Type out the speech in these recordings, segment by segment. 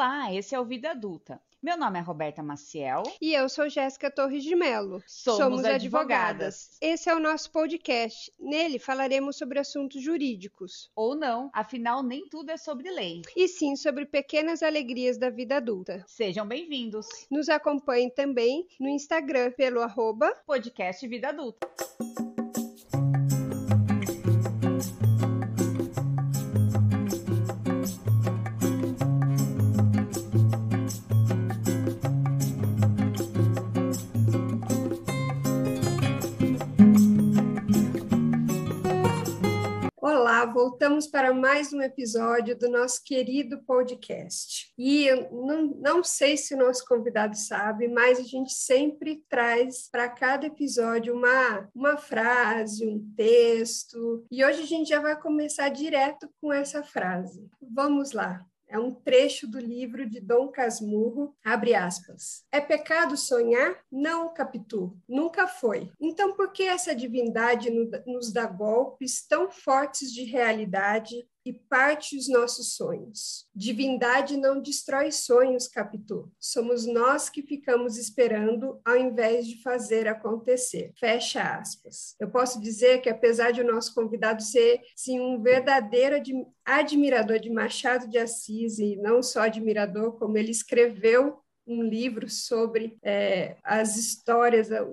Olá, esse é o Vida Adulta. Meu nome é Roberta Maciel. E eu sou Jéssica Torres de Mello. Somos, Somos advogadas. Esse é o nosso podcast. Nele falaremos sobre assuntos jurídicos. Ou não, afinal, nem tudo é sobre lei. E sim sobre pequenas alegrias da vida adulta. Sejam bem-vindos. Nos acompanhem também no Instagram pelo arroba podcast Vida Adulta. Voltamos para mais um episódio do nosso querido podcast. E eu não, não sei se o nosso convidado sabe, mas a gente sempre traz para cada episódio uma, uma frase, um texto. E hoje a gente já vai começar direto com essa frase. Vamos lá. É um trecho do livro de Dom Casmurro, abre aspas. É pecado sonhar? Não, Capitu, nunca foi. Então por que essa divindade nos dá golpes tão fortes de realidade e parte os nossos sonhos. Divindade não destrói sonhos, Capitu. Somos nós que ficamos esperando ao invés de fazer acontecer. Fecha aspas. Eu posso dizer que apesar de o nosso convidado ser sim um verdadeiro admirador de Machado de Assis e não só admirador, como ele escreveu um livro sobre é, as histórias, a,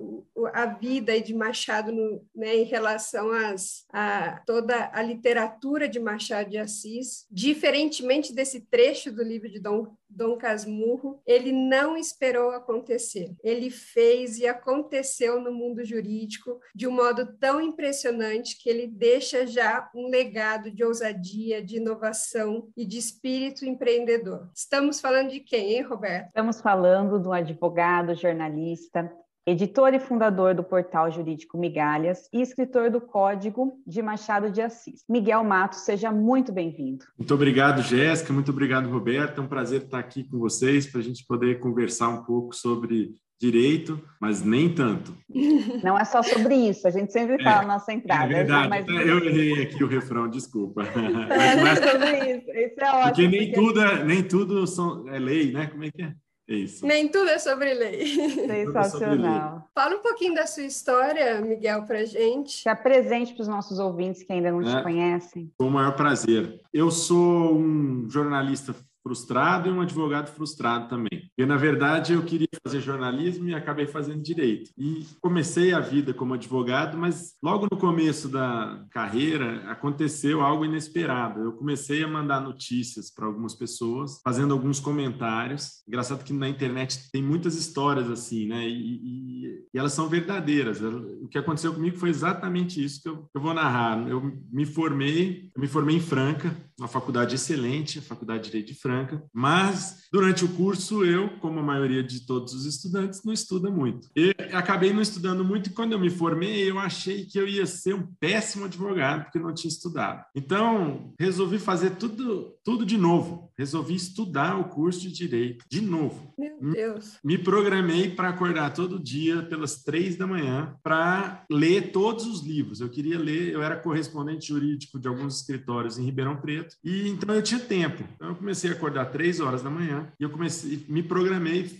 a, vida de Machado no, né, em relação às, a toda a literatura de Machado de Assis. Diferentemente desse trecho do livro de Dom Dom Casmurro, ele não esperou acontecer. Ele fez e aconteceu no mundo jurídico de um modo tão impressionante que ele deixa já um legado de ousadia, de inovação e de espírito empreendedor. Estamos falando de quem, hein, Roberto? Estamos falando do advogado, jornalista, editor e fundador do portal jurídico Migalhas e escritor do Código de Machado de Assis. Miguel Matos, seja muito bem-vindo. Muito obrigado, Jéssica, muito obrigado, Roberto. É um prazer estar aqui com vocês para a gente poder conversar um pouco sobre direito, mas nem tanto. Não é só sobre isso, a gente sempre fala é, na nossa entrada. É verdade, mas... eu errei aqui o refrão, desculpa. É, mas, sobre isso, isso é ótimo. Porque nem, porque... Tudo, é, nem tudo são, é lei, né? Como é que é? É isso. Nem tudo é sobre lei. Sensacional. Fala um pouquinho da sua história, Miguel, para gente. Se apresente para os nossos ouvintes que ainda não é, te conhecem. Com o maior prazer. Eu sou um jornalista frustrado e um advogado frustrado também. Porque, na verdade, eu queria fazer jornalismo e acabei fazendo direito. E comecei a vida como advogado, mas logo no começo da carreira aconteceu algo inesperado. Eu comecei a mandar notícias para algumas pessoas, fazendo alguns comentários. Engraçado que na internet tem muitas histórias assim, né? E, e, e elas são verdadeiras. O que aconteceu comigo foi exatamente isso que eu, eu vou narrar. Eu me formei, eu me formei em Franca, uma faculdade excelente, a Faculdade de Direito de Franca, mas durante o curso eu, como a maioria de todos os estudantes, não estuda muito. E acabei não estudando muito e quando eu me formei, eu achei que eu ia ser um péssimo advogado porque não tinha estudado. Então, resolvi fazer tudo tudo de novo. Resolvi estudar o curso de direito de novo. Meu Deus. Me programei para acordar todo dia pelas três da manhã para ler todos os livros. Eu queria ler, eu era correspondente jurídico de alguns escritórios em Ribeirão Preto e então eu tinha tempo. Então eu comecei a acordar três horas da manhã e eu comecei, me programei,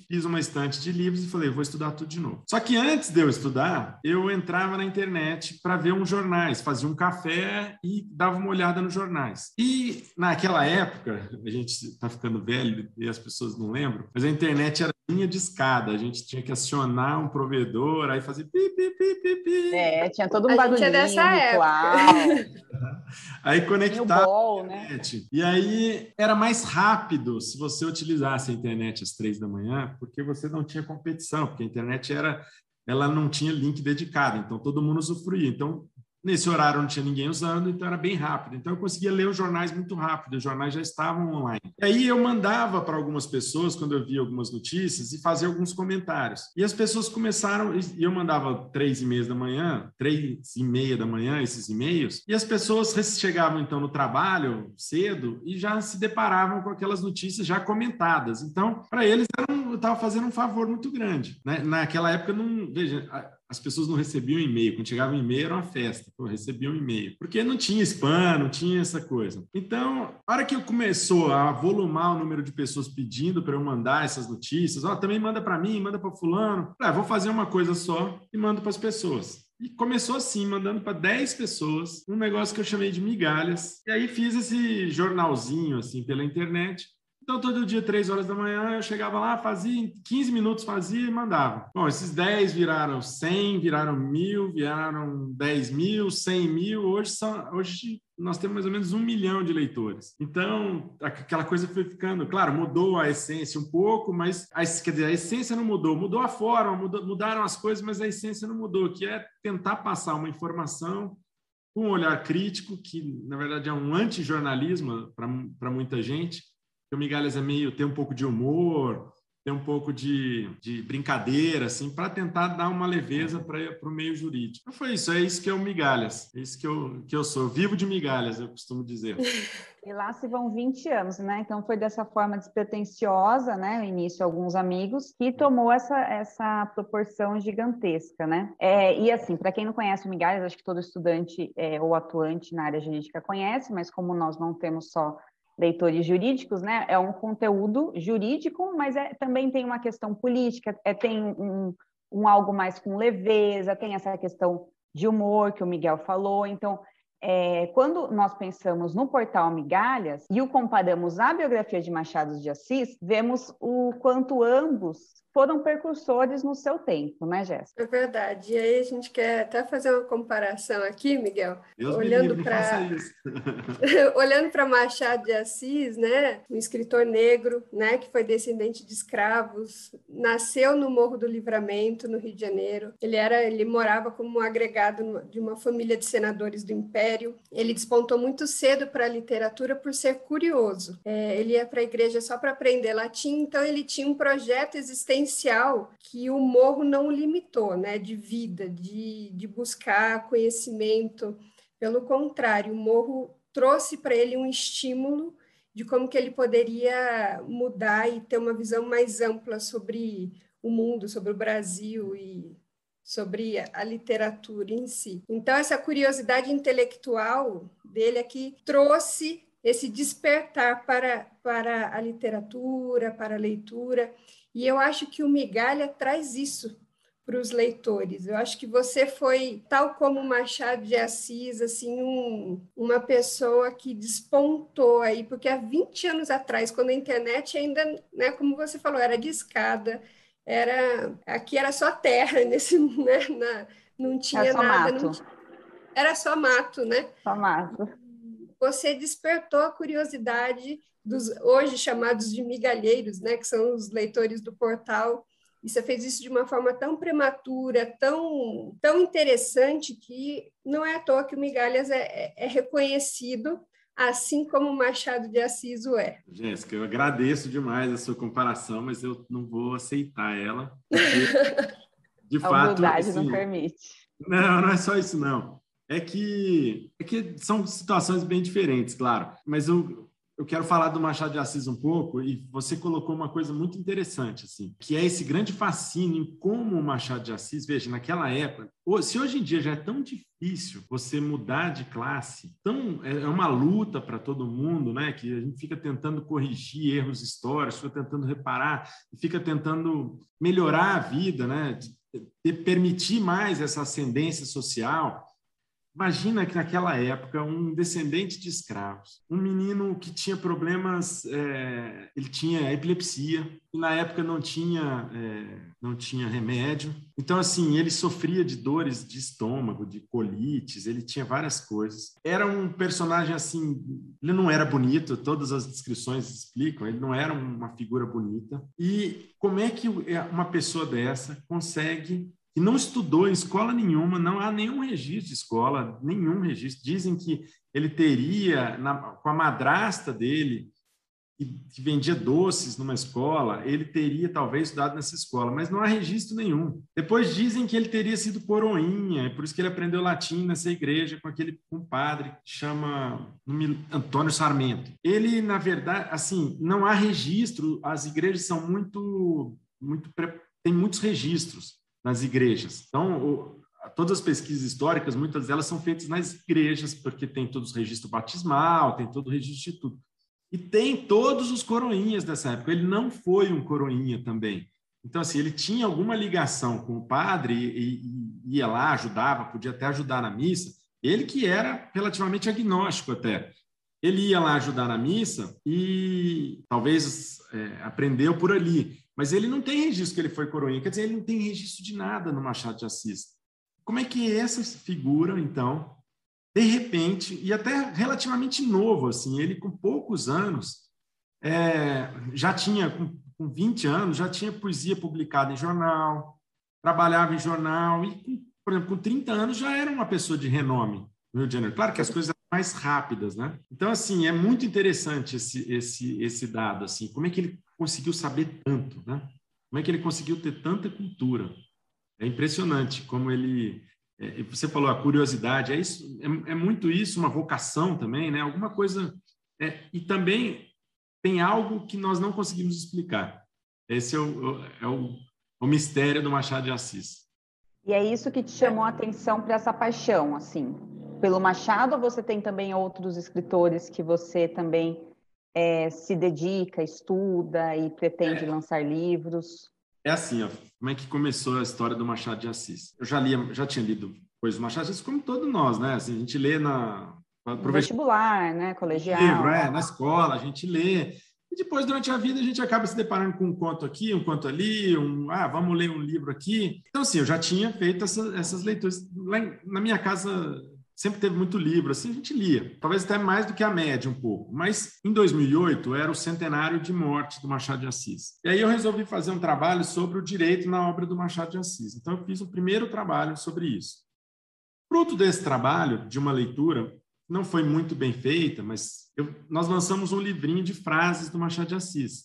fiz uma estante de livros e falei, vou estudar tudo de novo. Só que antes de eu estudar, eu entrava na internet para ver uns jornais, fazia um café e dava uma olhada nos jornais. E naquela época, a gente está ficando velho e as pessoas não lembram, mas a internet era linha de escada, a gente tinha que acionar um provedor, aí fazer pi, pi, pi, pi, pi. É, tinha todo um barulhinho, é dessa época. aí conectava ball, né? E aí era mais rápido se você utilizasse a internet às três da manhã, porque você não tinha competição, porque a internet era ela não tinha link dedicado, então todo mundo usufruía. Então, Nesse horário não tinha ninguém usando, então era bem rápido. Então eu conseguia ler os jornais muito rápido, os jornais já estavam online. E aí eu mandava para algumas pessoas, quando eu via algumas notícias, e fazia alguns comentários. E as pessoas começaram, e eu mandava três e meia da manhã, três e meia da manhã, esses e-mails, e as pessoas chegavam então no trabalho cedo e já se deparavam com aquelas notícias já comentadas. Então, para eles, eu estava fazendo um favor muito grande. Né? Naquela época, não, veja, as pessoas não recebiam e-mail. Quando chegava um e-mail, era uma festa. Pô, recebia um e-mail. Porque não tinha spam, não tinha essa coisa. Então, a hora que começou a volumar o número de pessoas pedindo para eu mandar essas notícias, ó, também manda para mim, manda para fulano. Ah, vou fazer uma coisa só e mando para as pessoas. E começou assim, mandando para 10 pessoas, um negócio que eu chamei de migalhas. E aí fiz esse jornalzinho assim pela internet então, todo dia, três horas da manhã, eu chegava lá, fazia, 15 minutos fazia e mandava. Bom, esses 10 viraram 100, viraram mil, viraram 10 mil, 100 mil. Hoje, são, hoje nós temos mais ou menos um milhão de leitores. Então, aquela coisa foi ficando, claro, mudou a essência um pouco, mas a, quer dizer, a essência não mudou, mudou a forma, mudou, mudaram as coisas, mas a essência não mudou, que é tentar passar uma informação com um olhar crítico, que na verdade é um antijornalismo para muita gente, o Migalhas é meio, tem um pouco de humor, tem um pouco de, de brincadeira, assim, para tentar dar uma leveza para o meio jurídico. Então foi isso, é isso que é o Migalhas, é isso que eu, que eu sou, vivo de migalhas, eu costumo dizer. E lá se vão 20 anos, né? Então foi dessa forma despretensiosa, né? No início, alguns amigos, que tomou essa, essa proporção gigantesca, né? É, e assim, para quem não conhece o Migalhas, acho que todo estudante é, ou atuante na área jurídica conhece, mas como nós não temos só leitores jurídicos, né? É um conteúdo jurídico, mas é, também tem uma questão política, é, tem um, um algo mais com leveza, tem essa questão de humor que o Miguel falou. Então, é, quando nós pensamos no portal Migalhas e o comparamos à biografia de Machado de Assis, vemos o quanto ambos foram percursores no seu tempo, né, Jéssica? É verdade. E aí a gente quer até fazer uma comparação aqui, Miguel, Deus olhando para olhando para Machado de Assis, né, um escritor negro, né, que foi descendente de escravos, nasceu no Morro do Livramento, no Rio de Janeiro. Ele era, ele morava como um agregado de uma família de senadores do Império. Ele despontou muito cedo para a literatura por ser curioso. É, ele ia para a igreja só para aprender latim, então ele tinha um projeto existente potencial que o morro não limitou, né, de vida, de, de buscar conhecimento. Pelo contrário, o morro trouxe para ele um estímulo de como que ele poderia mudar e ter uma visão mais ampla sobre o mundo, sobre o Brasil e sobre a literatura em si. Então essa curiosidade intelectual dele é trouxe esse despertar para, para a literatura, para a leitura, e eu acho que o Migalha traz isso para os leitores. Eu acho que você foi, tal como Machado de Assis, assim, um, uma pessoa que despontou aí, porque há 20 anos atrás, quando a internet ainda, né, como você falou, era de escada, era, aqui era só terra, nesse, né, na, não tinha nada. Não tinha, era só mato, né? Só mato. Você despertou a curiosidade dos hoje chamados de migalheiros, né, que são os leitores do portal. E você fez isso de uma forma tão prematura, tão, tão interessante, que não é à toa que o Migalhas é, é, é reconhecido, assim como o Machado de Assis o é. Jéssica, eu agradeço demais a sua comparação, mas eu não vou aceitar ela. de a fato. A assim, não permite. Não, não é só isso, não. É que, é que são situações bem diferentes, claro. Mas eu, eu quero falar do Machado de Assis um pouco e você colocou uma coisa muito interessante, assim, que é esse grande fascínio em como o Machado de Assis, veja, naquela época, se hoje em dia já é tão difícil você mudar de classe, tão, é, é uma luta para todo mundo, né, que a gente fica tentando corrigir erros históricos, fica tentando reparar, fica tentando melhorar a vida, né, permitir mais essa ascendência social, Imagina que naquela época um descendente de escravos, um menino que tinha problemas, é, ele tinha epilepsia e na época não tinha é, não tinha remédio, então assim ele sofria de dores de estômago, de colites, ele tinha várias coisas. Era um personagem assim, ele não era bonito, todas as descrições explicam, ele não era uma figura bonita. E como é que uma pessoa dessa consegue e não estudou em escola nenhuma, não há nenhum registro de escola, nenhum registro. Dizem que ele teria, na, com a madrasta dele, que, que vendia doces numa escola, ele teria talvez estudado nessa escola, mas não há registro nenhum. Depois dizem que ele teria sido coroinha, é por isso que ele aprendeu latim nessa igreja com aquele compadre que chama Antônio Sarmento. Ele, na verdade, assim, não há registro, as igrejas são muito, muito, tem muitos registros nas igrejas. Então, o, todas as pesquisas históricas, muitas delas são feitas nas igrejas, porque tem todos os registros batismal, tem todo o registro de tudo. E tem todos os coroinhas dessa época. Ele não foi um coroinha também. Então, assim, ele tinha alguma ligação com o padre e, e ia lá, ajudava, podia até ajudar na missa. Ele que era relativamente agnóstico até. Ele ia lá ajudar na missa e talvez é, aprendeu por ali. Mas ele não tem registro que ele foi coroinha, quer dizer, ele não tem registro de nada no Machado de Assis. Como é que essa figura, então, de repente, e até relativamente novo, assim, ele com poucos anos, é, já tinha, com, com 20 anos, já tinha poesia publicada em jornal, trabalhava em jornal, e, por exemplo, com 30 anos já era uma pessoa de renome no Rio de Janeiro. Claro que as coisas mais rápidas, né? Então, assim, é muito interessante esse, esse, esse dado, assim, como é que ele conseguiu saber tanto, né? Como é que ele conseguiu ter tanta cultura? É impressionante como ele. É, você falou a curiosidade, é isso, é, é, muito isso, uma vocação também, né? Alguma coisa. É, e também tem algo que nós não conseguimos explicar. Esse é o, é o, o mistério do Machado de Assis. E é isso que te chamou a atenção para essa paixão, assim, pelo Machado. Ou você tem também outros escritores que você também é, se dedica, estuda e pretende é. lançar livros? É assim, ó, como é que começou a história do Machado de Assis? Eu já lia, já tinha lido coisas do Machado de Assis, como todos nós, né? Assim, a gente lê na vestibular, né, colegial, livro, é, na escola, a gente lê. E depois, durante a vida, a gente acaba se deparando com um conto aqui, um conto ali, um, ah, vamos ler um livro aqui. Então, assim, eu já tinha feito essa, essas leituras. Lá na minha casa, sempre teve muito livro, assim, a gente lia, talvez até mais do que a média um pouco. Mas em 2008 era o centenário de morte do Machado de Assis. E aí eu resolvi fazer um trabalho sobre o direito na obra do Machado de Assis. Então eu fiz o primeiro trabalho sobre isso. Fruto desse trabalho, de uma leitura, não foi muito bem feita, mas eu, nós lançamos um livrinho de frases do Machado de Assis.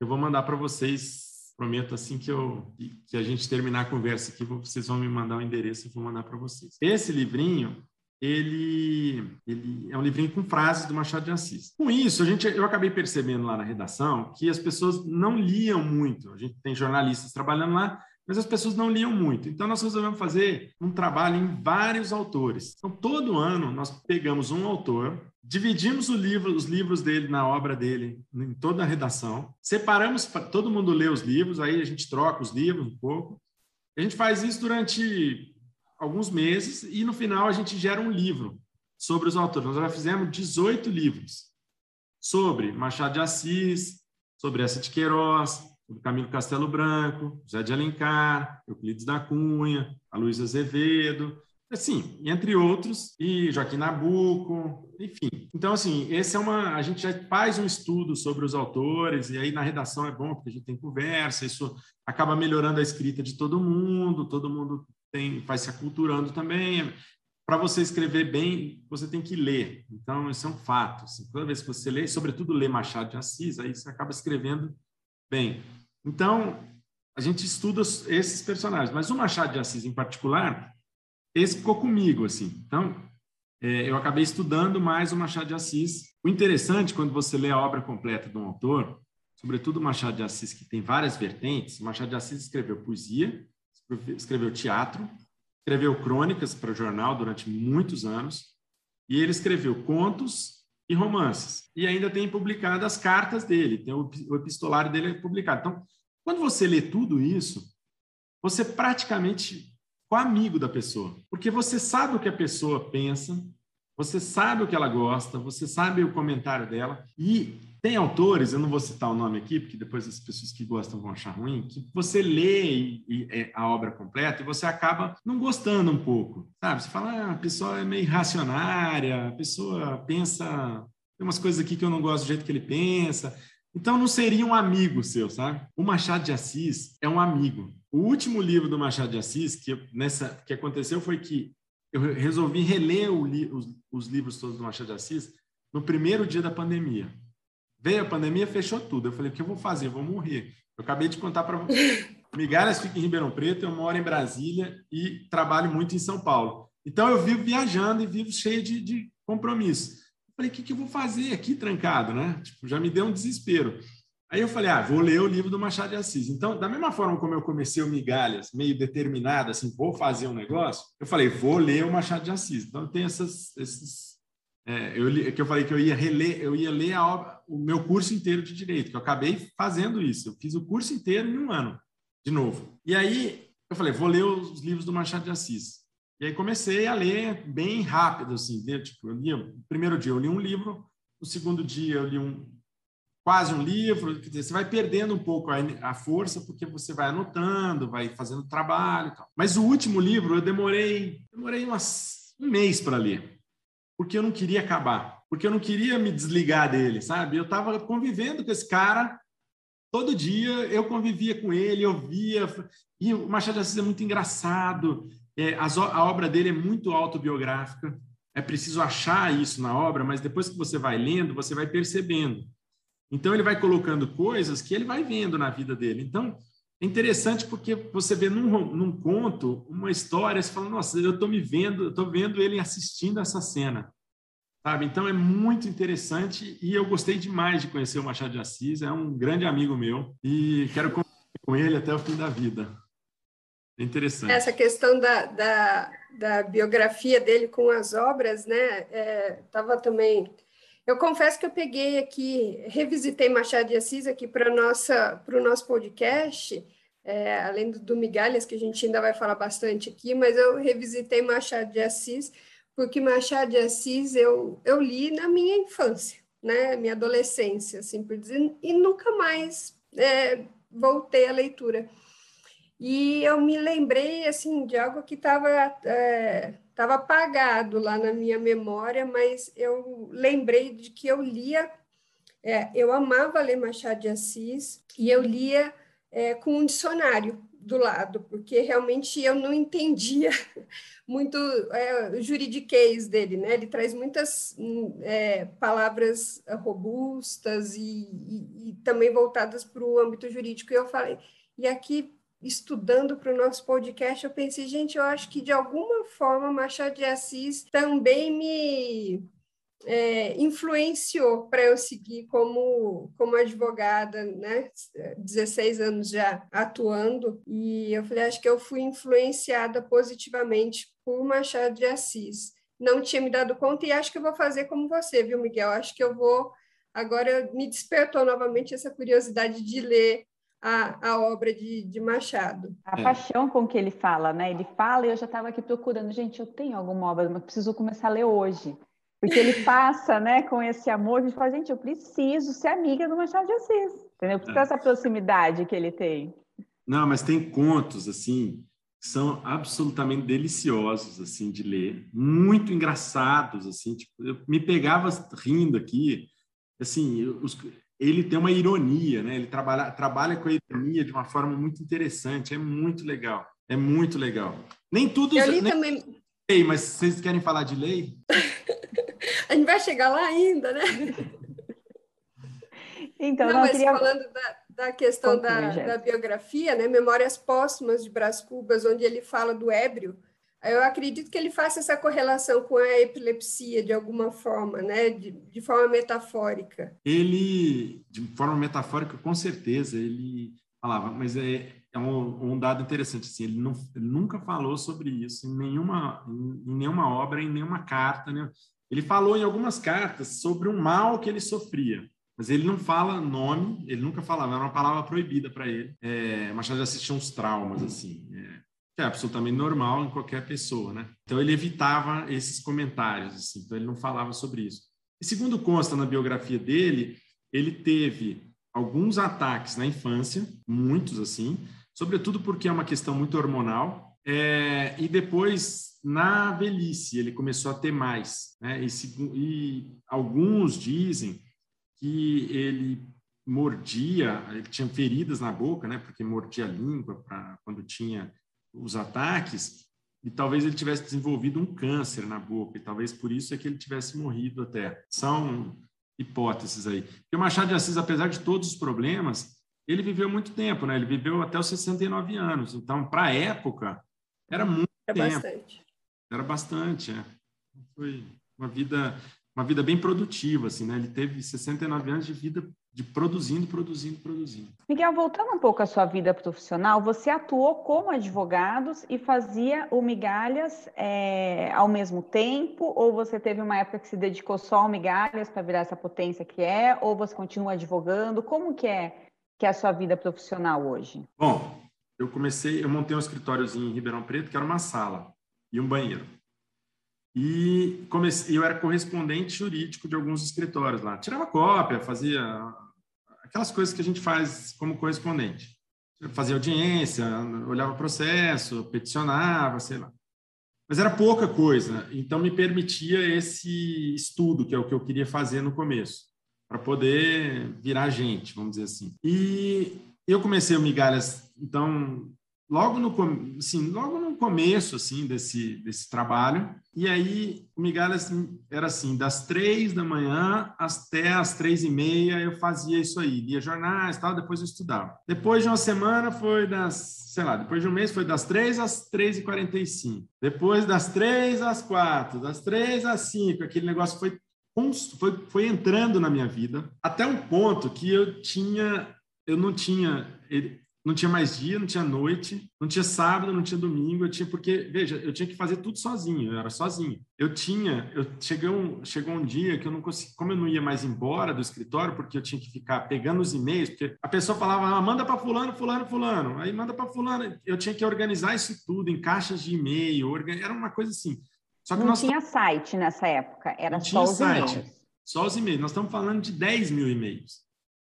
Eu vou mandar para vocês prometo assim que eu que a gente terminar a conversa aqui, vocês vão me mandar o endereço e vou mandar para vocês. Esse livrinho ele, ele é um livrinho com frases do Machado de Assis. Com isso, a gente, eu acabei percebendo lá na redação que as pessoas não liam muito. A gente tem jornalistas trabalhando lá, mas as pessoas não liam muito. Então, nós resolvemos fazer um trabalho em vários autores. Então, todo ano, nós pegamos um autor, dividimos livro, os livros dele na obra dele, em toda a redação, separamos para todo mundo ler os livros, aí a gente troca os livros um pouco. A gente faz isso durante alguns meses e no final a gente gera um livro sobre os autores. Nós já fizemos 18 livros sobre Machado de Assis, sobre essa de Queiroz, sobre Camilo Castelo Branco, José de Alencar, Euclides da Cunha, a Luísa Azevedo, assim, entre outros, e Joaquim Nabuco, enfim. Então, assim, esse é uma. A gente já faz um estudo sobre os autores, e aí na redação é bom, porque a gente tem conversa, isso acaba melhorando a escrita de todo mundo, todo mundo tem, vai se aculturando também. Para você escrever bem, você tem que ler. Então, isso é um fato. Assim, toda vez que você lê, sobretudo lê Machado de Assis, aí você acaba escrevendo bem. Então, a gente estuda esses personagens. Mas o Machado de Assis, em particular, esse ficou comigo. assim. Então, é, eu acabei estudando mais o Machado de Assis. O interessante, quando você lê a obra completa de um autor, sobretudo o Machado de Assis, que tem várias vertentes, o Machado de Assis escreveu poesia, escreveu teatro, escreveu crônicas para jornal durante muitos anos, e ele escreveu contos e romances. E ainda tem publicado as cartas dele, tem o, epistolário dele publicado. Então, quando você lê tudo isso, você praticamente é amigo da pessoa, porque você sabe o que a pessoa pensa, você sabe o que ela gosta, você sabe o comentário dela, e tem autores, eu não vou citar o nome aqui, porque depois as pessoas que gostam vão achar ruim, que você lê é, a obra completa e você acaba não gostando um pouco, sabe? Você fala, ah, a pessoa é meio racionária, a pessoa pensa, tem umas coisas aqui que eu não gosto do jeito que ele pensa. Então não seria um amigo seu, sabe? O Machado de Assis é um amigo. O último livro do Machado de Assis que nessa que aconteceu foi que eu resolvi reler os, os livros todos do Machado de Assis no primeiro dia da pandemia. Veio a pandemia, fechou tudo. Eu falei, o que eu vou fazer? Eu vou morrer. Eu acabei de contar para você. Migalhas fica em Ribeirão Preto, eu moro em Brasília e trabalho muito em São Paulo. Então, eu vivo viajando e vivo cheio de, de compromisso. Eu falei, o que, que eu vou fazer aqui trancado, né? Tipo, já me deu um desespero. Aí eu falei, ah, vou ler o livro do Machado de Assis. Então, da mesma forma como eu comecei o Migalhas, meio determinado, assim, vou fazer um negócio, eu falei, vou ler o Machado de Assis. Então, tem essas, esses... É, eu, que eu falei que eu ia reler, eu ia ler obra, o meu curso inteiro de Direito, que eu acabei fazendo isso. Eu fiz o curso inteiro em um ano, de novo. E aí, eu falei, vou ler os livros do Machado de Assis. E aí comecei a ler bem rápido, assim, né? tipo, eu li, o primeiro dia eu li um livro, no segundo dia eu li um, quase um livro, quer dizer, você vai perdendo um pouco a, a força porque você vai anotando, vai fazendo trabalho e tal. Mas o último livro eu demorei, demorei umas, um mês para ler, porque eu não queria acabar, porque eu não queria me desligar dele, sabe? Eu estava convivendo com esse cara todo dia, eu convivia com ele, eu via, e o Machado de Assis é muito engraçado, é, a, a obra dele é muito autobiográfica, é preciso achar isso na obra, mas depois que você vai lendo, você vai percebendo. Então, ele vai colocando coisas que ele vai vendo na vida dele. Então, é interessante porque você vê num, num conto uma história, você fala, nossa, eu estou me vendo, eu estou vendo ele assistindo essa cena. Sabe? Então, é muito interessante e eu gostei demais de conhecer o Machado de Assis, é um grande amigo meu e quero conviver com ele até o fim da vida. É interessante. Essa questão da, da, da biografia dele com as obras, né? Estava é, também eu confesso que eu peguei aqui, revisitei Machado de Assis aqui para o nosso podcast, é, além do, do Migalhas, que a gente ainda vai falar bastante aqui, mas eu revisitei Machado de Assis, porque Machado de Assis eu, eu li na minha infância, né, minha adolescência, assim por dizer, e nunca mais é, voltei à leitura. E eu me lembrei, assim, de algo que estava... É, estava apagado lá na minha memória, mas eu lembrei de que eu lia, é, eu amava ler Machado de Assis e eu lia é, com um dicionário do lado, porque realmente eu não entendia muito é, o juridiquês dele, né? Ele traz muitas é, palavras robustas e, e, e também voltadas para o âmbito jurídico. E eu falei, e aqui estudando para o nosso podcast, eu pensei, gente, eu acho que de alguma forma Machado de Assis também me é, influenciou para eu seguir como, como advogada, né? 16 anos já atuando, e eu falei, acho que eu fui influenciada positivamente por Machado de Assis. Não tinha me dado conta e acho que eu vou fazer como você, viu, Miguel? Acho que eu vou. Agora me despertou novamente essa curiosidade de ler a, a obra de, de Machado. A é. paixão com que ele fala, né? Ele fala e eu já estava aqui procurando, gente, eu tenho alguma obra, mas preciso começar a ler hoje. Porque ele passa, né, com esse amor, a gente fala, gente, eu preciso ser amiga do Machado de Assis, entendeu? Por é. essa proximidade que ele tem. Não, mas tem contos, assim, que são absolutamente deliciosos, assim, de ler. Muito engraçados, assim, tipo, eu me pegava rindo aqui, assim, os, ele tem uma ironia, né? Ele trabalha, trabalha com a ironia de uma forma muito interessante, é muito legal, é muito legal. Nem tudo... Eu li nem... também... Ei, mas vocês querem falar de lei? a gente vai chegar lá ainda, né? Então, não, mas queria... falando da, da questão da, da, biografia, né? Memórias Póstumas de Brás Cubas, onde ele fala do ébrio, eu acredito que ele faça essa correlação com a epilepsia de alguma forma, né? de, de forma metafórica. Ele, de forma metafórica, com certeza, ele falava, mas é, é um, um dado interessante, assim, ele, não, ele nunca falou sobre isso em nenhuma, em, em nenhuma obra, em nenhuma carta. Né? Ele falou em algumas cartas sobre um mal que ele sofria, mas ele não fala nome, ele nunca falava, era uma palavra proibida para ele. É, Machado de Assis tinha uns traumas, assim, é, que é absolutamente normal em qualquer pessoa, né? Então ele evitava esses comentários, assim, então ele não falava sobre isso. E segundo consta na biografia dele, ele teve alguns ataques na infância, muitos assim, sobretudo porque é uma questão muito hormonal, é, e depois na velhice ele começou a ter mais, né? E, e alguns dizem que ele mordia, ele tinha feridas na boca, né? Porque mordia a língua para quando tinha os ataques e talvez ele tivesse desenvolvido um câncer na boca e talvez por isso é que ele tivesse morrido até. São hipóteses aí. Porque o Machado de Assis, apesar de todos os problemas, ele viveu muito tempo, né? Ele viveu até os 69 anos. Então, para a época, era muito é tempo. Bastante. Era bastante, é. Foi uma vida uma vida bem produtiva, assim, né? Ele teve 69 anos de vida de produzindo, produzindo, produzindo. Miguel, voltando um pouco à sua vida profissional, você atuou como advogado e fazia o Migalhas é, ao mesmo tempo? Ou você teve uma época que se dedicou só ao Migalhas para virar essa potência que é? Ou você continua advogando? Como que é, que é a sua vida profissional hoje? Bom, eu comecei, eu montei um escritóriozinho em Ribeirão Preto, que era uma sala e um banheiro. E comecei, eu era correspondente jurídico de alguns escritórios lá. Tirava cópia, fazia aquelas coisas que a gente faz como correspondente. Fazia audiência, olhava o processo, peticionava, sei lá. Mas era pouca coisa, então me permitia esse estudo, que é o que eu queria fazer no começo, para poder virar gente, vamos dizer assim. E eu comecei o Migalhas, então, logo no, assim, logo no começo assim desse, desse trabalho. E aí o Migalhas era assim, das três da manhã até as três e meia eu fazia isso aí, lia jornais tal, depois eu estudava. Depois de uma semana foi das, sei lá, depois de um mês foi das três às três e quarenta e cinco. Depois das três às quatro, das três às cinco, aquele negócio foi foi, foi entrando na minha vida até um ponto que eu tinha eu não tinha não tinha mais dia, não tinha noite, não tinha sábado, não tinha domingo, eu tinha porque, veja, eu tinha que fazer tudo sozinho, eu era sozinho. Eu tinha, eu cheguei um, chegou um dia que eu não consegui, como eu não ia mais embora do escritório, porque eu tinha que ficar pegando os e-mails, porque a pessoa falava, ah, manda para fulano, fulano, fulano, aí manda para fulano, eu tinha que organizar isso tudo em caixas de e-mail, era uma coisa assim. Só que não nós tinha site nessa época, era só os e-mails. Só os e-mails. Nós estamos falando de 10 mil e-mails.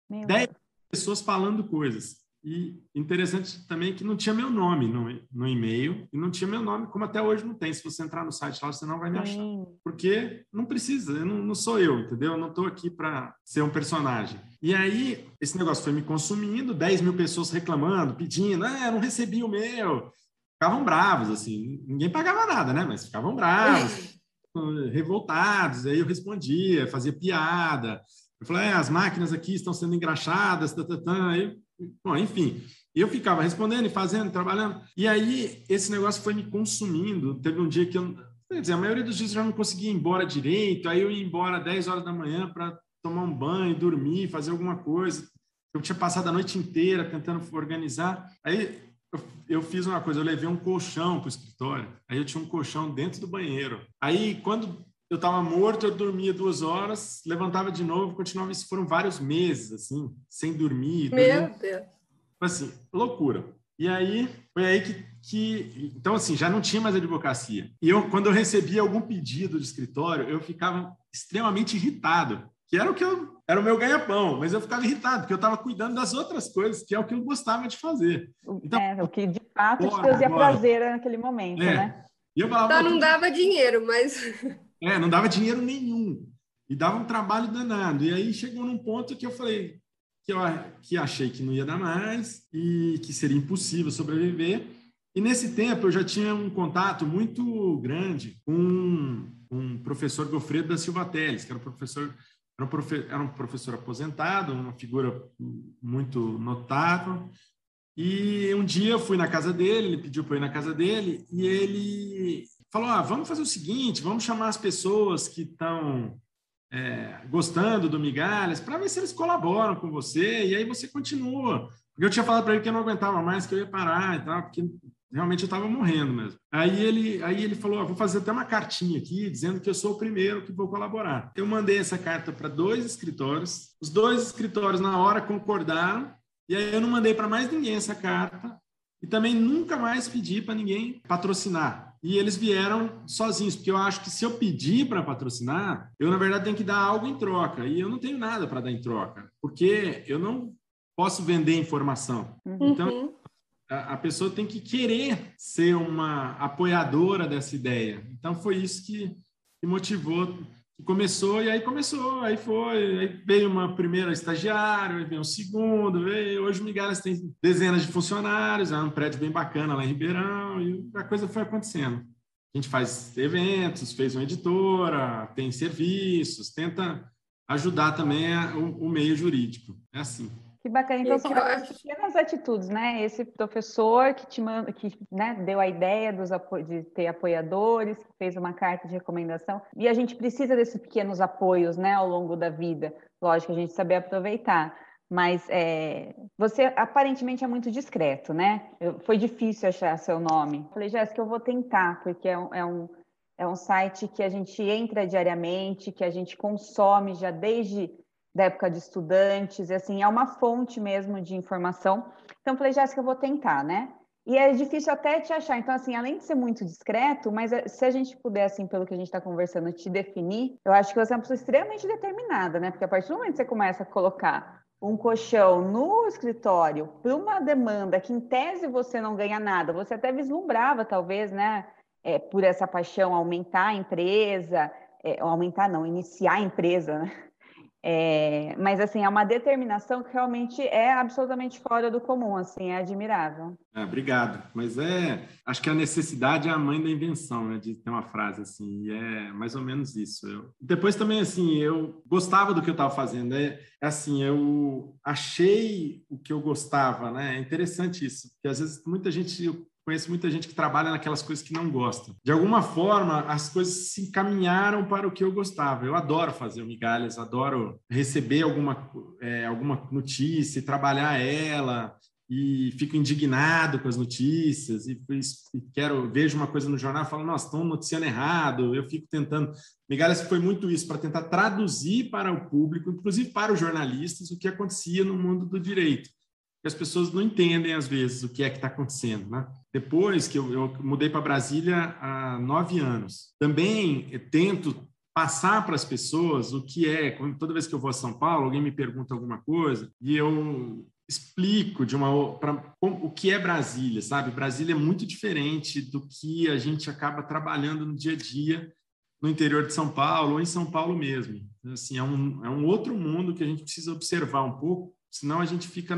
10 pessoas falando coisas. E interessante também que não tinha meu nome no, no e-mail e não tinha meu nome, como até hoje não tem. Se você entrar no site lá, você não vai me achar. Porque não precisa, eu não, não sou eu, entendeu? Eu não estou aqui para ser um personagem. E aí, esse negócio foi me consumindo, 10 mil pessoas reclamando, pedindo, ah, eu não recebi o meu. Ficavam bravos, assim. Ninguém pagava nada, né? Mas ficavam bravos, revoltados. Aí eu respondia, fazia piada. Eu falei, é, as máquinas aqui estão sendo engraxadas, tá, tá, tá. Aí Bom, enfim, eu ficava respondendo e fazendo, trabalhando. E aí esse negócio foi me consumindo. Teve um dia que eu, quer dizer, a maioria dos dias eu já não conseguia ir embora direito. Aí eu ia embora 10 horas da manhã para tomar um banho, dormir, fazer alguma coisa. Eu tinha passado a noite inteira tentando organizar. Aí eu, eu fiz uma coisa, eu levei um colchão para o escritório. Aí eu tinha um colchão dentro do banheiro. Aí quando eu estava morto, eu dormia duas horas, levantava de novo, continuava. Isso foram vários meses, assim, sem dormir. Meu dormir. Deus! Assim, loucura. E aí, foi aí que, que. Então, assim, já não tinha mais advocacia. E eu, quando eu recebia algum pedido de escritório, eu ficava extremamente irritado, que era o que eu. Era o meu ganha-pão, mas eu ficava irritado, porque eu estava cuidando das outras coisas, que é o que eu gostava de fazer. Então, é, o que de fato te fazia prazer naquele momento, é. né? E eu falava, Só não dava dinheiro, mas. É, não dava dinheiro nenhum. E dava um trabalho danado. E aí chegou num ponto que eu falei que eu que achei que não ia dar mais e que seria impossível sobreviver. E nesse tempo eu já tinha um contato muito grande com um professor Gofredo da Silva Teles, que era um professor era um, profe, era um professor aposentado, uma figura muito notável. E um dia eu fui na casa dele, ele pediu para ir na casa dele, e ele falou: ah, vamos fazer o seguinte, vamos chamar as pessoas que estão é, gostando do Migalhas para ver se eles colaboram com você, e aí você continua. Porque eu tinha falado para ele que eu não aguentava mais, que eu ia parar e tal, porque realmente eu estava morrendo mesmo. Aí ele, aí ele falou: ah, vou fazer até uma cartinha aqui dizendo que eu sou o primeiro que vou colaborar. Eu mandei essa carta para dois escritórios, os dois escritórios na hora concordaram, e aí eu não mandei para mais ninguém essa carta, e também nunca mais pedi para ninguém patrocinar e eles vieram sozinhos, porque eu acho que se eu pedir para patrocinar, eu na verdade tenho que dar algo em troca, e eu não tenho nada para dar em troca, porque eu não posso vender informação. Uhum. Então, a, a, pessoa tem que querer ser uma apoiadora dessa ideia. Então, foi isso que, que motivou começou e aí começou, aí foi, aí veio uma primeira estagiário, aí veio um segundo, veio, hoje o Migalhas tem dezenas de funcionários, é um prédio bem bacana lá em Ribeirão e a coisa foi acontecendo. A gente faz eventos, fez uma editora, tem serviços, tenta ajudar também o, o, meio jurídico. É assim. Que bacana. Então, são pequenas atitudes, né? Esse professor que te manda, que né, deu a ideia dos de ter apoiadores, que fez uma carta de recomendação. E a gente precisa desses pequenos apoios, né, ao longo da vida. Lógico, a gente saber aproveitar. Mas é, você aparentemente é muito discreto, né? Eu, foi difícil achar seu nome. Falei, Jéssica, eu vou tentar, porque é um, é um é um site que a gente entra diariamente, que a gente consome já desde da época de estudantes, assim, é uma fonte mesmo de informação. Então, falei, Jéssica, eu vou tentar, né? E é difícil até te achar. Então, assim, além de ser muito discreto, mas é, se a gente puder, assim, pelo que a gente está conversando, te definir, eu acho que você é uma pessoa extremamente determinada, né? Porque a partir do momento que você começa a colocar um colchão no escritório para uma demanda que, em tese, você não ganha nada, você até vislumbrava, talvez, né? É, por essa paixão, aumentar a empresa, é, aumentar não, iniciar a empresa, né? É, mas assim, é uma determinação que realmente é absolutamente fora do comum, assim, é admirável. É, obrigado. Mas é, acho que a necessidade é a mãe da invenção, né? De ter uma frase assim, e é mais ou menos isso. Eu, depois também, assim, eu gostava do que eu estava fazendo. É, é, assim, eu achei o que eu gostava, né? É interessante isso, porque às vezes muita gente conheço muita gente que trabalha naquelas coisas que não gosta. De alguma forma, as coisas se encaminharam para o que eu gostava. Eu adoro fazer migalhas, adoro receber alguma, é, alguma notícia trabalhar ela. E fico indignado com as notícias e, e quero vejo uma coisa no jornal e falo, nossa, estão noticiando errado. Eu fico tentando. Migalhas foi muito isso para tentar traduzir para o público, inclusive para os jornalistas, o que acontecia no mundo do direito que as pessoas não entendem às vezes o que é que está acontecendo, né? Depois que eu, eu mudei para Brasília há nove anos, também tento passar para as pessoas o que é. Toda vez que eu vou a São Paulo, alguém me pergunta alguma coisa e eu explico de uma pra, o que é Brasília, sabe? Brasília é muito diferente do que a gente acaba trabalhando no dia a dia no interior de São Paulo ou em São Paulo mesmo. Assim, é um, é um outro mundo que a gente precisa observar um pouco, senão a gente fica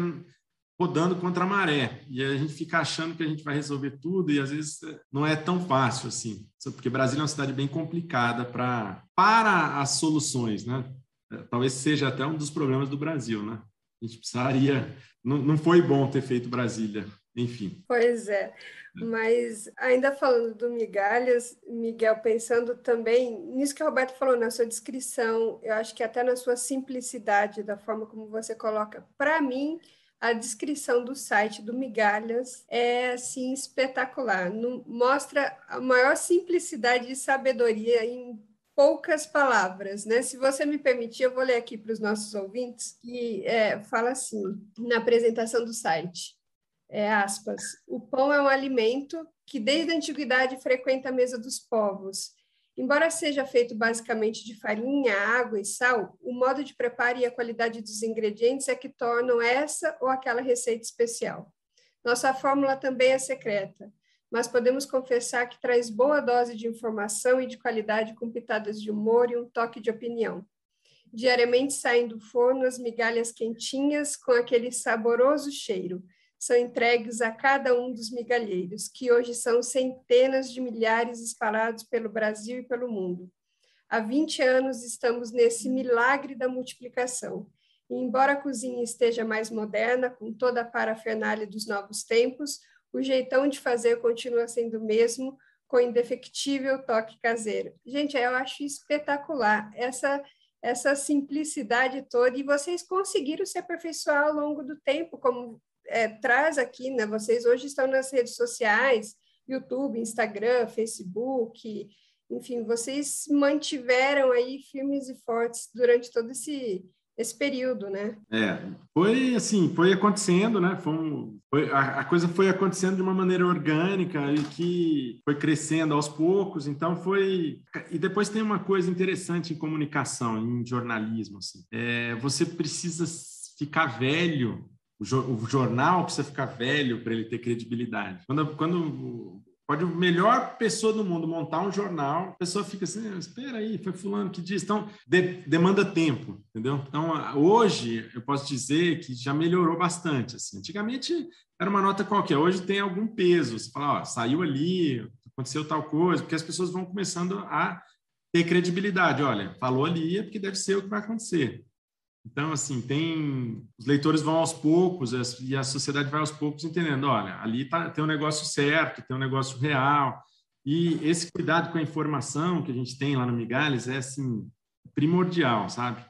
rodando contra a maré. E a gente fica achando que a gente vai resolver tudo e às vezes não é tão fácil assim. Porque Brasília é uma cidade bem complicada para para as soluções, né? É, talvez seja até um dos problemas do Brasil, né? A gente precisaria. Não, não foi bom ter feito Brasília, enfim. Pois é. Mas ainda falando do migalhas, Miguel, pensando também nisso que o Roberto falou na sua descrição, eu acho que até na sua simplicidade, da forma como você coloca, para mim, a descrição do site do Migalhas é assim espetacular. No, mostra a maior simplicidade e sabedoria em poucas palavras, né? Se você me permitir, eu vou ler aqui para os nossos ouvintes que é, fala assim na apresentação do site. É, aspas, o pão é um alimento que desde a antiguidade frequenta a mesa dos povos Embora seja feito basicamente de farinha, água e sal, o modo de preparo e a qualidade dos ingredientes é que tornam essa ou aquela receita especial. Nossa fórmula também é secreta, mas podemos confessar que traz boa dose de informação e de qualidade com pitadas de humor e um toque de opinião. Diariamente saem do forno as migalhas quentinhas com aquele saboroso cheiro, são entregues a cada um dos migalheiros, que hoje são centenas de milhares espalhados pelo Brasil e pelo mundo. Há 20 anos estamos nesse milagre da multiplicação. E embora a cozinha esteja mais moderna, com toda a parafernália dos novos tempos, o jeitão de fazer continua sendo o mesmo, com indefectível toque caseiro. Gente, eu acho espetacular essa essa simplicidade toda e vocês conseguiram se aperfeiçoar ao longo do tempo, como é, traz aqui, né? Vocês hoje estão nas redes sociais, YouTube, Instagram, Facebook, enfim, vocês mantiveram aí firmes e fortes durante todo esse esse período, né? É, foi assim, foi acontecendo, né? Foi, um, foi a, a, coisa foi acontecendo de uma maneira orgânica e que foi crescendo aos poucos. Então foi e depois tem uma coisa interessante em comunicação, em jornalismo, assim. É, você precisa ficar velho o, jornal precisa ficar velho para ele ter credibilidade. Quando, quando pode a melhor pessoa do mundo montar um jornal, a pessoa fica assim, ah, espera aí, foi fulano que disse. Então, de, demanda tempo, entendeu? Então, hoje, eu posso dizer que já melhorou bastante. Assim. Antigamente, era uma nota qualquer. Hoje tem algum peso. Você fala, ó, saiu ali, aconteceu tal coisa, porque as pessoas vão começando a ter credibilidade. Olha, falou ali é porque deve ser o que vai acontecer. Então, assim, tem os leitores vão aos poucos e a sociedade vai aos poucos entendendo, olha, ali tá, tem um negócio certo, tem um negócio real. E esse cuidado com a informação que a gente tem lá no Migalhas é, assim, primordial, sabe?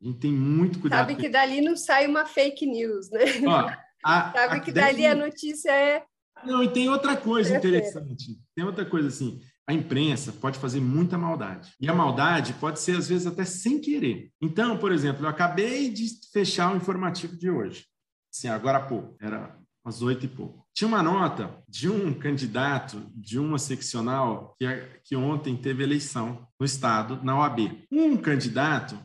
A gente tem muito cuidado. Sabe que dali não sai uma fake news, né? Ó, a, Sabe a, que dali a notícia é... Não, e tem outra coisa interessante. Tem outra coisa, assim, a imprensa pode fazer muita maldade. E a maldade pode ser, às vezes, até sem querer. Então, por exemplo, eu acabei de fechar o informativo de hoje. Assim, agora há pouco, era às oito e pouco. Tinha uma nota de um candidato de uma seccional que, que ontem teve eleição no Estado, na OAB. Um candidato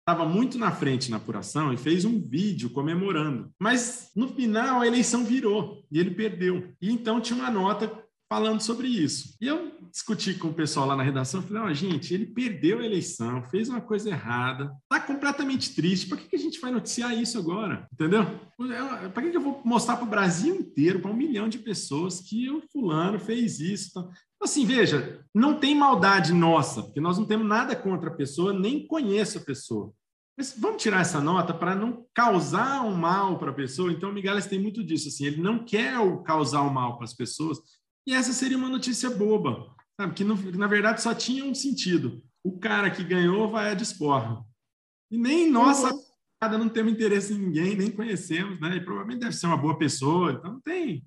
estava muito na frente na apuração e fez um vídeo comemorando. Mas no final a eleição virou e ele perdeu. E então tinha uma nota falando sobre isso. E eu discuti com o pessoal lá na redação, falei, oh, gente, ele perdeu a eleição, fez uma coisa errada, está completamente triste, para que, que a gente vai noticiar isso agora? Entendeu? Para que, que eu vou mostrar para o Brasil inteiro, para um milhão de pessoas, que o fulano fez isso? Então, assim, veja, não tem maldade nossa, porque nós não temos nada contra a pessoa, nem conheço a pessoa. Mas vamos tirar essa nota para não causar um mal para a pessoa. Então, o Migales tem muito disso. Assim, ele não quer causar o um mal para as pessoas, e essa seria uma notícia boba, sabe? que no, na verdade só tinha um sentido. O cara que ganhou vai à desporra. E nem nossa uhum. não temos interesse em ninguém, nem conhecemos, né? E provavelmente deve ser uma boa pessoa, então não tem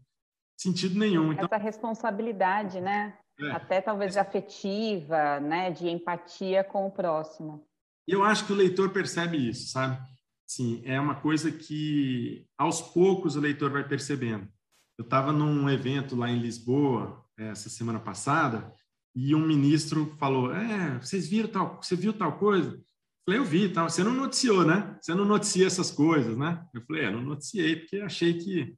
sentido nenhum. Então... Essa responsabilidade, né? É. Até talvez afetiva, né? De empatia com o próximo. E eu acho que o leitor percebe isso, sabe? Sim, é uma coisa que aos poucos o leitor vai percebendo. Eu estava num evento lá em Lisboa eh, essa semana passada e um ministro falou: "É, vocês viram tal, você viu tal coisa?" Eu falei: "Eu vi, tal. Você não noticiou, né? Você não noticia essas coisas, né?" Eu falei: "É, não noticiei porque achei que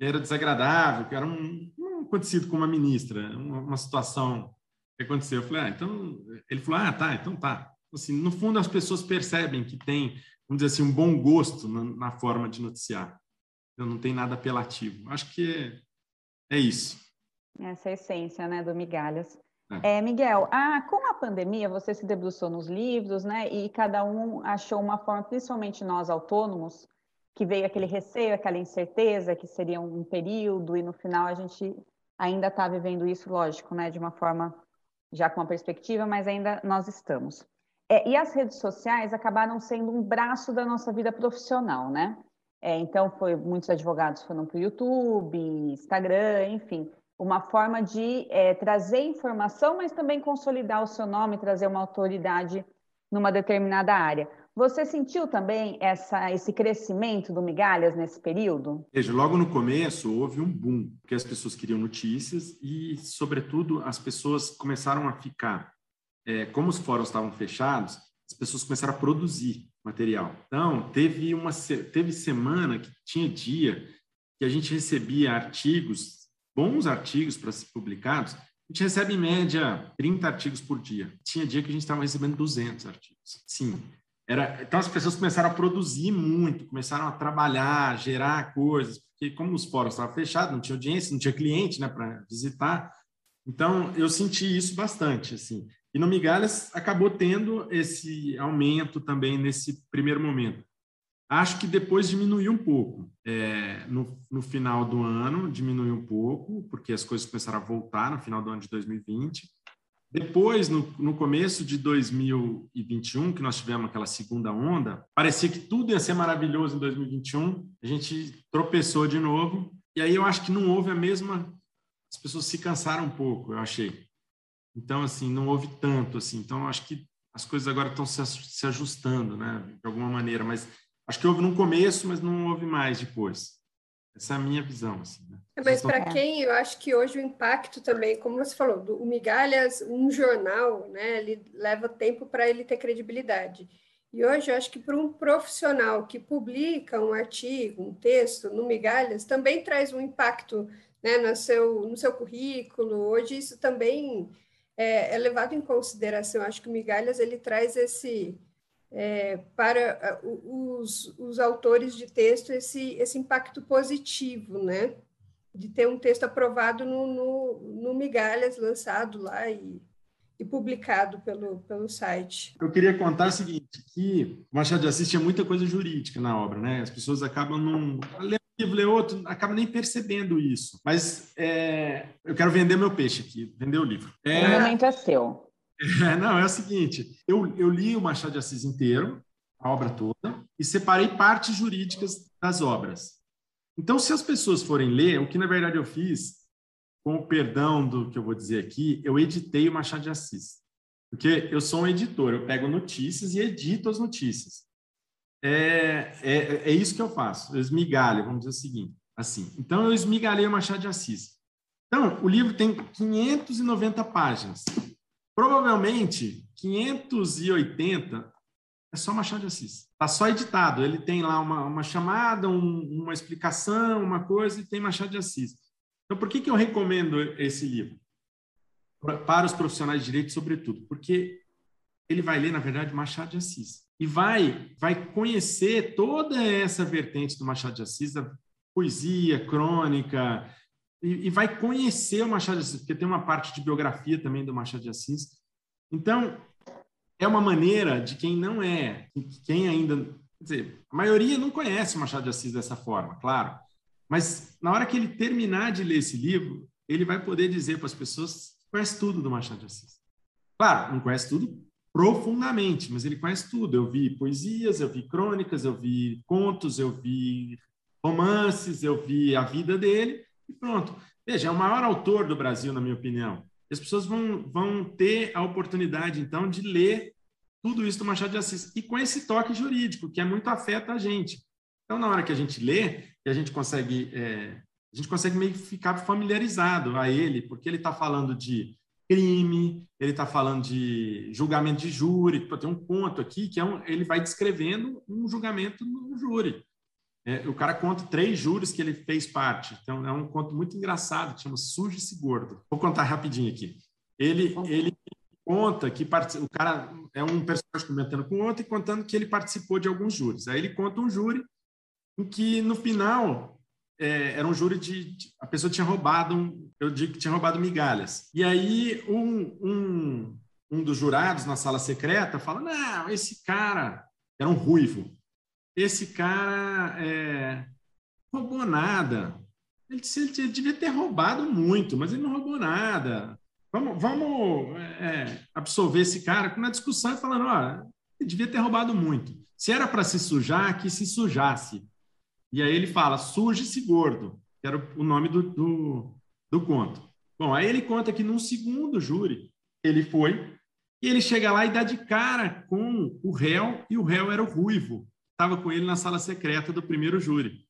era desagradável, que era um, um acontecido com uma ministra, uma, uma situação que aconteceu." Eu falei: "Ah, então." Ele falou: "Ah, tá, então tá." Assim, no fundo as pessoas percebem que tem, vamos dizer assim, um bom gosto na, na forma de noticiar. Então, não tem nada apelativo. Acho que é, é isso. Essa é a essência né, do Migalhas. É. é. Miguel, ah, com a pandemia você se debruçou nos livros, né? E cada um achou uma forma, principalmente nós autônomos, que veio aquele receio, aquela incerteza que seria um período e no final a gente ainda está vivendo isso, lógico, né? De uma forma já com uma perspectiva, mas ainda nós estamos. É, e as redes sociais acabaram sendo um braço da nossa vida profissional, né? É, então, foi, muitos advogados foram para o YouTube, Instagram, enfim, uma forma de é, trazer informação, mas também consolidar o seu nome, trazer uma autoridade numa determinada área. Você sentiu também essa, esse crescimento do Migalhas nesse período? Veja, logo no começo houve um boom, porque as pessoas queriam notícias e, sobretudo, as pessoas começaram a ficar, é, como os fóruns estavam fechados, as pessoas começaram a produzir material. Então, teve uma teve semana que tinha dia que a gente recebia artigos, bons artigos para ser publicados. A gente recebe em média 30 artigos por dia. Tinha dia que a gente estava recebendo 200 artigos. Sim. Era, então as pessoas começaram a produzir muito, começaram a trabalhar, gerar coisas, porque como os fóruns estavam fechados, não tinha audiência, não tinha cliente, né, para visitar. Então eu senti isso bastante, assim. E no Migalhas acabou tendo esse aumento também nesse primeiro momento. Acho que depois diminuiu um pouco. É, no, no, final do ano, diminuiu um pouco, porque as coisas começaram a voltar no final do ano de 2020. Depois, no, no começo de 2021, que nós tivemos aquela segunda onda, parecia que tudo ia ser maravilhoso em 2021. A gente tropeçou de novo. E aí eu acho que não houve a mesma. As pessoas se cansaram um pouco, eu achei. Então, assim, não houve tanto, assim. Então, acho que as coisas agora estão se ajustando, né, de alguma maneira. Mas acho que houve no começo, mas não houve mais depois. Essa é a minha visão. Assim, né? É, mas para quem, eu acho que hoje o impacto também, como você falou, do, o Migalhas, um jornal, né, ele leva tempo para ele ter credibilidade. E hoje eu acho que para um profissional que publica um artigo, um texto no Migalhas, também traz um impacto né, no, seu, no seu currículo. Hoje isso também é, é levado em consideração. Acho que o Migalhas ele traz esse é, para os, os autores de texto esse, esse impacto positivo, né? De ter um texto aprovado no, no, no Migalhas, lançado lá e e publicado pelo, pelo site. Eu queria contar o seguinte, que Machado de Assis tinha muita coisa jurídica na obra, né? As pessoas acabam não... Livro, lê outro, acabam nem percebendo isso. Mas é... eu quero vender meu peixe aqui, vender o livro. É... O momento é seu. É, não, é o seguinte, eu, eu li o Machado de Assis inteiro, a obra toda, e separei partes jurídicas das obras. Então, se as pessoas forem ler, o que na verdade eu fiz, com o perdão do que eu vou dizer aqui, eu editei o Machado de Assis. Porque eu sou um editor, eu pego notícias e edito as notícias. É, é, é isso que eu faço, eu esmigalho, vamos dizer o seguinte, assim. Então, eu esmigalhei o Machado de Assis. Então, o livro tem 590 páginas. Provavelmente, 580 é só Machado de Assis. Está só editado. Ele tem lá uma, uma chamada, um, uma explicação, uma coisa, e tem Machado de Assis. Então, por que, que eu recomendo esse livro? Para os profissionais de direito, sobretudo. Porque ele vai ler, na verdade, Machado de Assis. E vai, vai conhecer toda essa vertente do Machado de Assis, da poesia, crônica, e, e vai conhecer o Machado de Assis, porque tem uma parte de biografia também do Machado de Assis. Então, é uma maneira de quem não é, quem ainda. Quer dizer, a maioria não conhece o Machado de Assis dessa forma, claro. Mas na hora que ele terminar de ler esse livro, ele vai poder dizer para as pessoas conhece tudo do Machado de Assis. Claro, não conhece tudo profundamente, mas ele conhece tudo. Eu vi poesias, eu vi crônicas, eu vi contos, eu vi romances, eu vi a vida dele e pronto. Veja, é o maior autor do Brasil, na minha opinião as pessoas vão, vão ter a oportunidade, então, de ler tudo isso do Machado de Assis, e com esse toque jurídico, que é muito afeta a gente. Então, na hora que a gente lê, a gente consegue, é, a gente consegue meio que ficar familiarizado a ele, porque ele está falando de crime, ele está falando de julgamento de júri, tem um ponto aqui que é um, ele vai descrevendo um julgamento no júri. É, o cara conta três júris que ele fez parte. Então, é um conto muito engraçado, que chama Surge-se Gordo. Vou contar rapidinho aqui. Ele, ele conta que part... o cara é um personagem comentando com outro e contando que ele participou de alguns júris. Aí ele conta um júri em que, no final, é, era um júri de, de, pessoa tinha roubado, um, eu digo que tinha roubado migalhas. E aí um, um, um dos jurados na sala secreta fala: Não, esse cara era um ruivo esse cara é, roubou nada. Ele, ele, devia ter roubado muito, mas ele não roubou nada. Vamos, vamos é, absolver esse cara com uma discussão e falando, ó, ele devia ter roubado muito. Se era para se sujar, que se sujasse. E aí ele fala, suje-se gordo, que era o nome do, do, do conto. Bom, aí ele conta que num segundo júri, ele foi e ele chega lá e dá de cara com o réu, e o réu era o ruivo estava com ele na sala secreta do primeiro júri.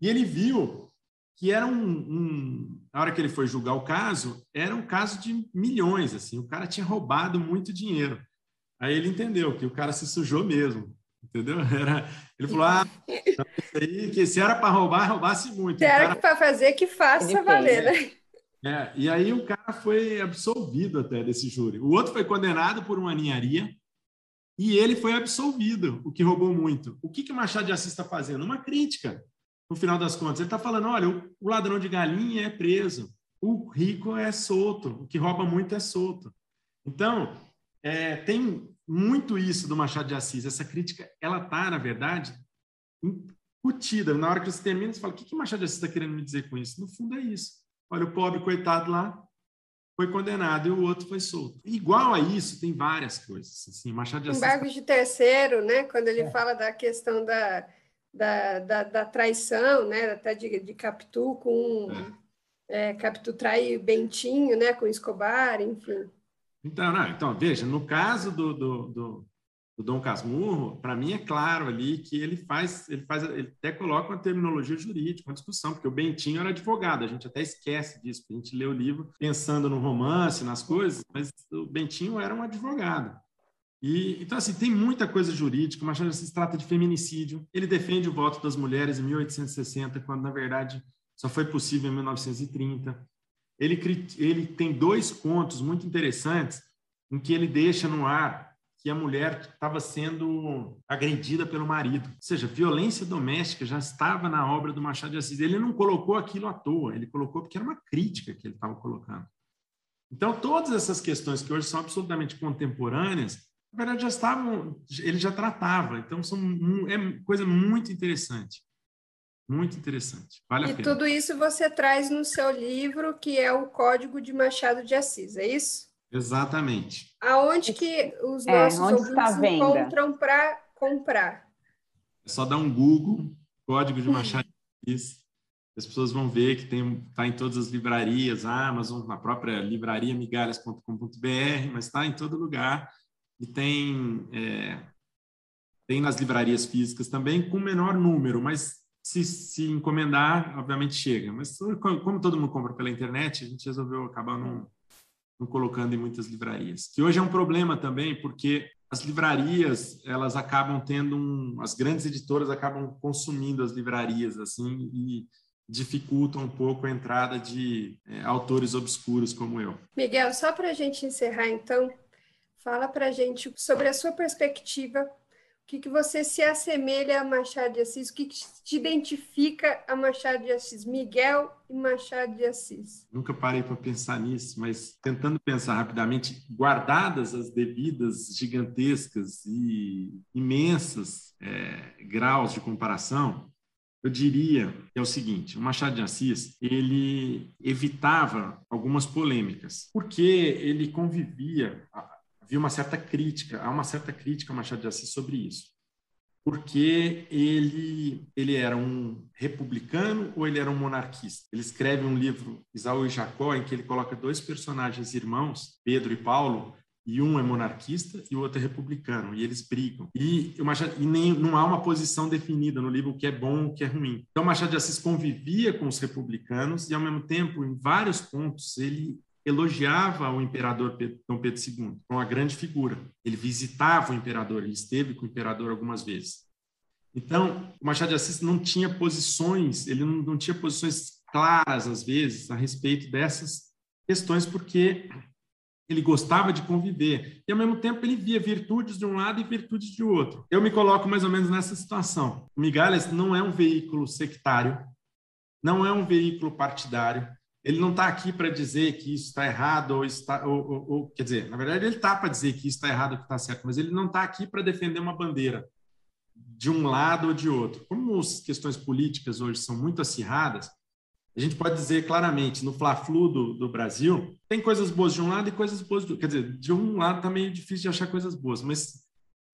E ele viu que era um, um, na hora que ele foi julgar o caso, era um caso de milhões, assim, o cara tinha roubado muito dinheiro. Aí ele entendeu que o cara se sujou mesmo, entendeu? Era, ele falou, ah, aí, que se era para roubar, roubasse muito. Se era para fazer, que faça valer, né? É, e aí o cara foi absolvido até desse júri. O outro foi condenado por uma ninharia, e ele foi absolvido, o que roubou muito. O que, que Machado de Assis está fazendo? Uma crítica, no final das contas. Ele está falando: olha, o ladrão de galinha é preso, o rico é solto, o que rouba muito é solto. Então, é, tem muito isso do Machado de Assis. Essa crítica, ela está, na verdade, incutida. Na hora que você termina, você fala: o que, que Machado de Assis está querendo me dizer com isso? No fundo, é isso. Olha, o pobre coitado lá foi condenado e o outro foi solto. Igual a isso, tem várias coisas. Assim, Machado de Assis... Embargo de terceiro, né? quando ele é. fala da questão da, da, da, da traição, né? até de, de Capitu com... É. É, Capitu trai Bentinho, né? com Escobar, enfim. Então, não, então veja, no caso do, do, do do Dom Casmurro, para mim é claro ali que ele faz, ele faz, ele até coloca uma terminologia jurídica, uma discussão, porque o Bentinho era advogado, a gente até esquece disso, a gente lê o livro pensando no romance, nas coisas, mas o Bentinho era um advogado. E, então, assim, tem muita coisa jurídica, mas se trata de feminicídio. Ele defende o voto das mulheres em 1860, quando, na verdade, só foi possível em 1930. Ele, ele tem dois contos muito interessantes em que ele deixa no ar que a mulher estava sendo agredida pelo marido. Ou seja, violência doméstica já estava na obra do Machado de Assis. Ele não colocou aquilo à toa, ele colocou porque era uma crítica que ele estava colocando. Então, todas essas questões que hoje são absolutamente contemporâneas, na verdade já estavam, ele já tratava. Então, são, é coisa muito interessante. Muito interessante. Vale e a pena. tudo isso você traz no seu livro, que é o Código de Machado de Assis, é isso? Exatamente. Aonde que os é, nossos ouvintes encontram para comprar? É só dar um Google, Código de Machado de Assis. As pessoas vão ver que está em todas as livrarias, Amazon, na própria livraria migalhas.com.br, mas está em todo lugar. E tem, é, tem nas livrarias físicas também, com menor número, mas se, se encomendar, obviamente chega. Mas como todo mundo compra pela internet, a gente resolveu acabar não, não colocando em muitas livrarias. Que hoje é um problema também, porque as livrarias elas acabam tendo um, as grandes editoras acabam consumindo as livrarias assim e dificultam um pouco a entrada de é, autores obscuros como eu. Miguel, só para a gente encerrar então, fala para a gente sobre a sua perspectiva o que, que você se assemelha a Machado de Assis? O que, que te identifica a Machado de Assis? Miguel e Machado de Assis. Nunca parei para pensar nisso, mas tentando pensar rapidamente, guardadas as devidas gigantescas e imensas é, graus de comparação, eu diria que é o seguinte: o Machado de Assis ele evitava algumas polêmicas, porque ele convivia havia uma certa crítica, há uma certa crítica ao Machado de Assis sobre isso. Porque ele, ele era um republicano ou ele era um monarquista? Ele escreve um livro, Isaú e Jacó, em que ele coloca dois personagens irmãos, Pedro e Paulo, e um é monarquista e o outro é republicano, e eles brigam. E, o Machado, e nem, não há uma posição definida no livro o que é bom o que é ruim. Então, Machado de Assis convivia com os republicanos e, ao mesmo tempo, em vários pontos, ele elogiava o imperador Dom Pedro II, uma grande figura. Ele visitava o imperador, ele esteve com o imperador algumas vezes. Então, o Machado de Assis não tinha posições, ele não, não tinha posições claras, às vezes, a respeito dessas questões, porque ele gostava de conviver. E, ao mesmo tempo, ele via virtudes de um lado e virtudes de outro. Eu me coloco mais ou menos nessa situação. O Migalhas não é um veículo sectário, não é um veículo partidário, ele não está aqui para dizer que isso está errado ou está, ou, ou, ou, quer dizer, na verdade ele está para dizer que isso está errado ou que está certo, mas ele não está aqui para defender uma bandeira de um lado ou de outro. Como as questões políticas hoje são muito acirradas, a gente pode dizer claramente, no Fla-Flu do, do, Brasil, tem coisas boas de um lado e coisas boas do Quer dizer, de um lado está meio difícil de achar coisas boas, mas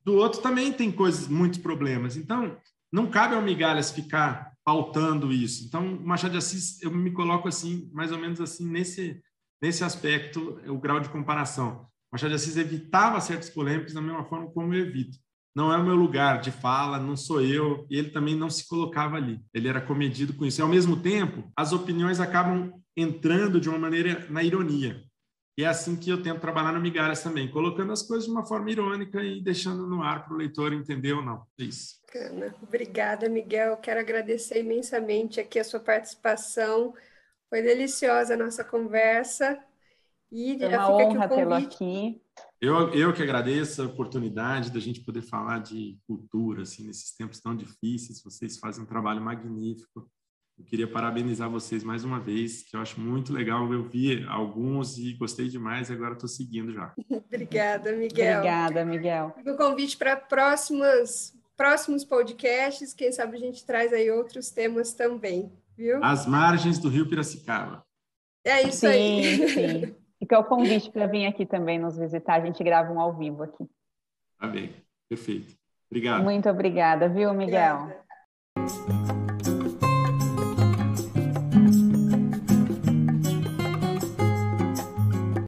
do outro também tem coisas, muitos problemas. Então, não cabe ao Migalhas ficar pautando isso. Então, Machado de Assis, eu me coloco assim, mais ou menos assim, nesse, nesse aspecto, o grau de comparação. Machado de Assis evitava certas polêmicas da mesma forma como eu evito. Não é o meu lugar de fala, não sou eu, e ele também não se colocava ali. Ele era comedido com isso. E, ao mesmo tempo, as opiniões acabam entrando de uma maneira na ironia. E é assim que eu tento trabalhar no Migalhas também, colocando as coisas de uma forma irônica e deixando no ar para o leitor entender ou não. É isso. Bacana. Obrigada, Miguel. Quero agradecer imensamente aqui a sua participação. Foi deliciosa a nossa conversa. E é uma honra tê-lo aqui. Eu, eu que agradeço a oportunidade da gente poder falar de cultura assim, nesses tempos tão difíceis. Vocês fazem um trabalho magnífico. Eu queria parabenizar vocês mais uma vez, que eu acho muito legal. Eu vi alguns e gostei demais, e agora estou seguindo já. Obrigada, Miguel. Obrigada, Miguel. O convite para próximas, próximos podcasts, quem sabe a gente traz aí outros temas também, viu? As margens do Rio Piracicaba. É isso sim, aí. Sim, Fica o convite para vir aqui também nos visitar. A gente grava um ao vivo aqui. Tá bem, perfeito. Obrigado. Muito obrigada, viu, Miguel? Obrigada.